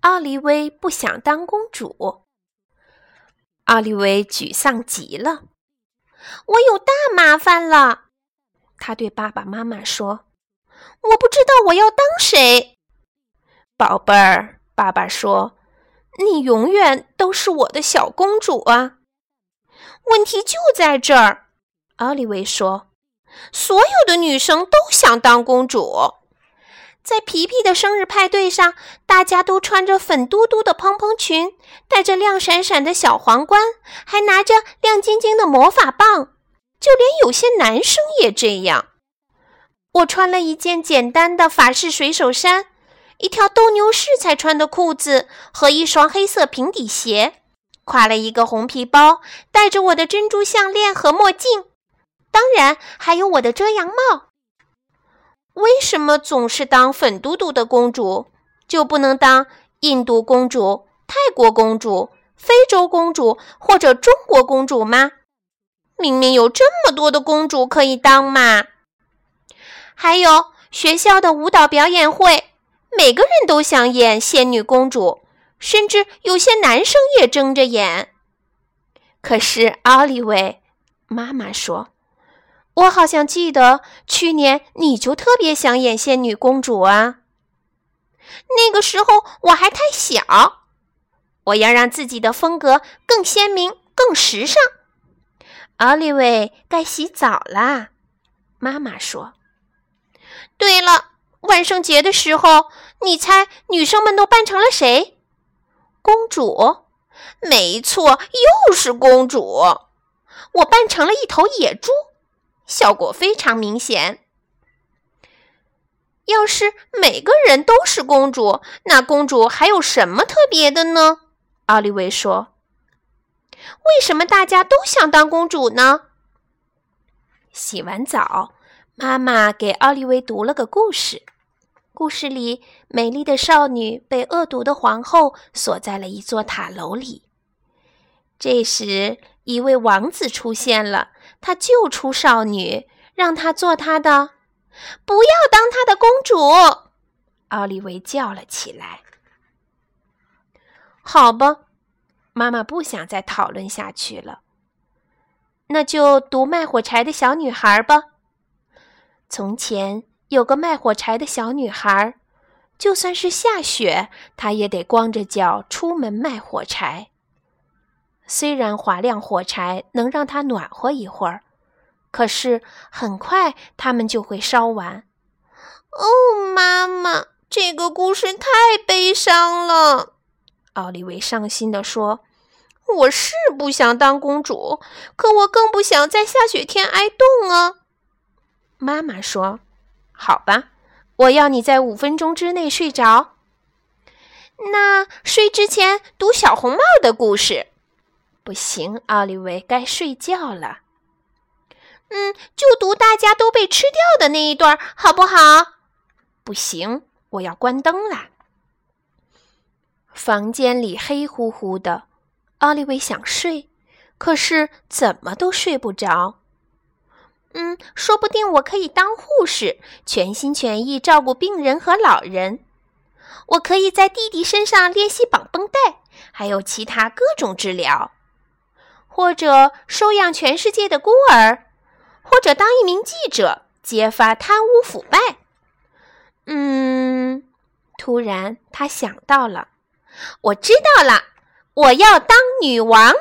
奥利薇不想当公主。奥利薇沮丧极了，我有大麻烦了。他对爸爸妈妈说：“我不知道我要当谁。”宝贝儿，爸爸说：“你永远都是我的小公主啊。”问题就在这儿，奥利维说：“所有的女生都想当公主。”在皮皮的生日派对上，大家都穿着粉嘟嘟的蓬蓬裙，戴着亮闪闪的小皇冠，还拿着亮晶晶的魔法棒。就连有些男生也这样。我穿了一件简单的法式水手衫，一条斗牛士才穿的裤子和一双黑色平底鞋，挎了一个红皮包，戴着我的珍珠项链和墨镜，当然还有我的遮阳帽。为什么总是当粉嘟嘟的公主，就不能当印度公主、泰国公主、非洲公主或者中国公主吗？明明有这么多的公主可以当嘛！还有学校的舞蹈表演会，每个人都想演仙女公主，甚至有些男生也争着演。可是奥利维妈妈说：“我好像记得去年你就特别想演仙女公主啊。那个时候我还太小，我要让自己的风格更鲜明、更时尚。”奥利维该洗澡啦，妈妈说。对了，万圣节的时候，你猜女生们都扮成了谁？公主？没错，又是公主。我扮成了一头野猪，效果非常明显。要是每个人都是公主，那公主还有什么特别的呢？奥利维说。为什么大家都想当公主呢？洗完澡，妈妈给奥利维读了个故事。故事里，美丽的少女被恶毒的皇后锁在了一座塔楼里。这时，一位王子出现了，他救出少女，让她做他的，不要当他的公主。奥利维叫了起来：“好吧。”妈妈不想再讨论下去了，那就读卖火柴的小女孩吧。从前有个卖火柴的小女孩，就算是下雪，她也得光着脚出门卖火柴。虽然划亮火柴能让它暖和一会儿，可是很快它们就会烧完。哦，妈妈，这个故事太悲伤了。奥利维伤心地说。我是不想当公主，可我更不想在下雪天挨冻啊。妈妈说：“好吧，我要你在五分钟之内睡着。那睡之前读小红帽的故事，不行，奥利维该睡觉了。嗯，就读大家都被吃掉的那一段，好不好？不行，我要关灯啦。房间里黑乎乎的。”奥利维想睡，可是怎么都睡不着。嗯，说不定我可以当护士，全心全意照顾病人和老人。我可以在弟弟身上练习绑绷带，还有其他各种治疗，或者收养全世界的孤儿，或者当一名记者，揭发贪污腐败。嗯，突然他想到了，我知道了。我要当女王。